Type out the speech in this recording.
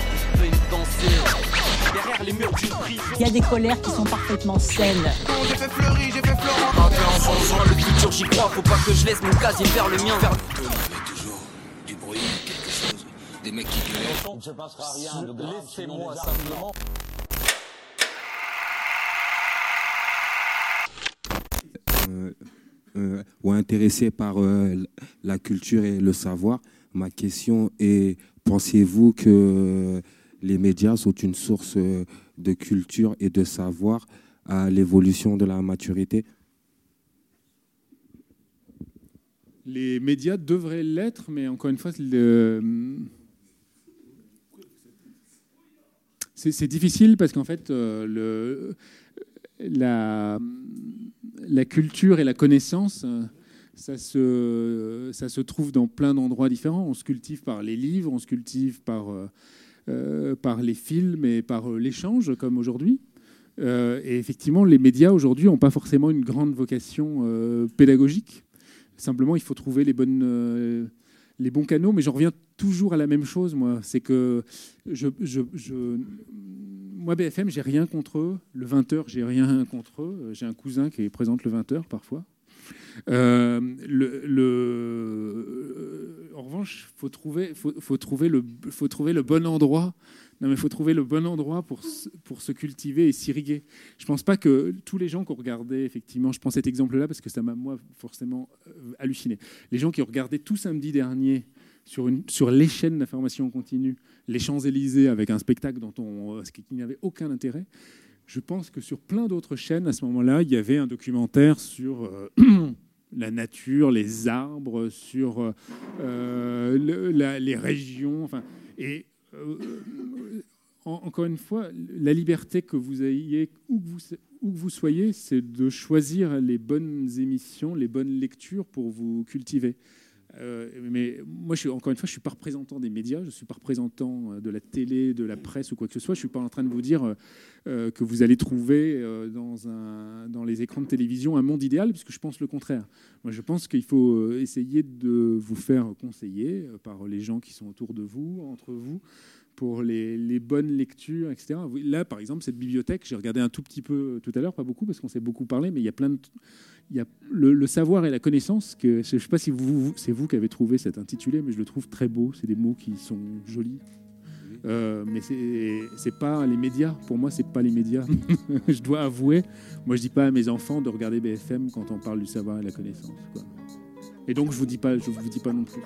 qu'on peut y danser. Derrière les murs d'une prison. Il y a des colères qui sont parfaitement saines. J'ai fait fleurir, j'ai fait fleurir. Un peu en changeant le futur, j'y crois. Faut pas que je laisse mon casier faire le mien. Vers... Il y avait toujours du bruit, quelque chose, des mecs qui gueulaient. Il ne se passera rien de grave. Laissez-moi simplement. euh, euh, ou intéressé par euh, la culture et le savoir. Ma question est, pensez-vous que les médias sont une source euh, de culture et de savoir à l'évolution de la maturité? Les médias devraient l'être, mais encore une fois, c'est difficile parce qu'en fait, le, la, la culture et la connaissance, euh, ça se, ça se trouve dans plein d'endroits différents. On se cultive par les livres, on se cultive par, euh, euh, par les films et par l'échange, comme aujourd'hui. Et effectivement, les médias aujourd'hui n'ont pas forcément une grande vocation pédagogique. Simplement, il faut trouver les, bonnes, les bons canaux. Mais j'en reviens toujours à la même chose, moi. C'est que je, je, je- moi, BFM, j'ai rien contre eux. Le 20h, j'ai rien contre eux. J'ai un cousin qui présente le 20h parfois. Euh, euh, en revanche, faut trouver, faut, faut trouver le, faut trouver le bon endroit. Non, mais faut trouver le bon endroit pour se, pour se cultiver et s'irriguer. Je pense pas que tous les gens qui ont regardé, effectivement, je prends cet exemple-là parce que ça m'a moi forcément euh, halluciné. Les gens qui ont regardé tout samedi dernier sur, les chaînes d'information continue, les Champs-Élysées avec un spectacle dont on, qui n'avait aucun intérêt. Je pense que sur plein d'autres chaînes, à ce moment-là, il y avait un documentaire sur euh, la nature, les arbres, sur euh, euh, les régions. Enfin, et en- encore une fois, la liberté que vous ayez, où où que vous soyez, c'est de choisir les bonnes émissions, les bonnes lectures pour vous cultiver. Euh, mais moi, encore une fois, je ne suis pas représentant des médias, je ne suis pas représentant euh, de la télé, de la presse ou quoi que ce soit. Je ne suis pas en train de vous dire euh, que vous allez trouver dans, dans les écrans de télévision un monde idéal, puisque je pense le contraire. Moi, je pense qu'il faut essayer de vous faire conseiller par les gens qui sont autour de vous, entre vous, pour les, les bonnes lectures, etc. Là, par exemple, cette bibliothèque, j'ai regardé un tout petit peu euh, tout à l'heure, pas beaucoup, parce qu'on s'est beaucoup parlé, mais il y a plein de... Il y a le, le savoir et la connaissance, que, je ne sais pas si vous, c'est vous qui avez trouvé cet intitulé, mais je le trouve très beau. C'est des mots qui sont jolis. Euh, mais c'est c'est pas les médias. Pour moi, c'est pas les médias. je dois avouer. Moi, je dis pas à mes enfants de regarder BFM quand on parle du savoir et de la connaissance. quoi. Et donc, je vous dis pas, je vous dis pas non plus.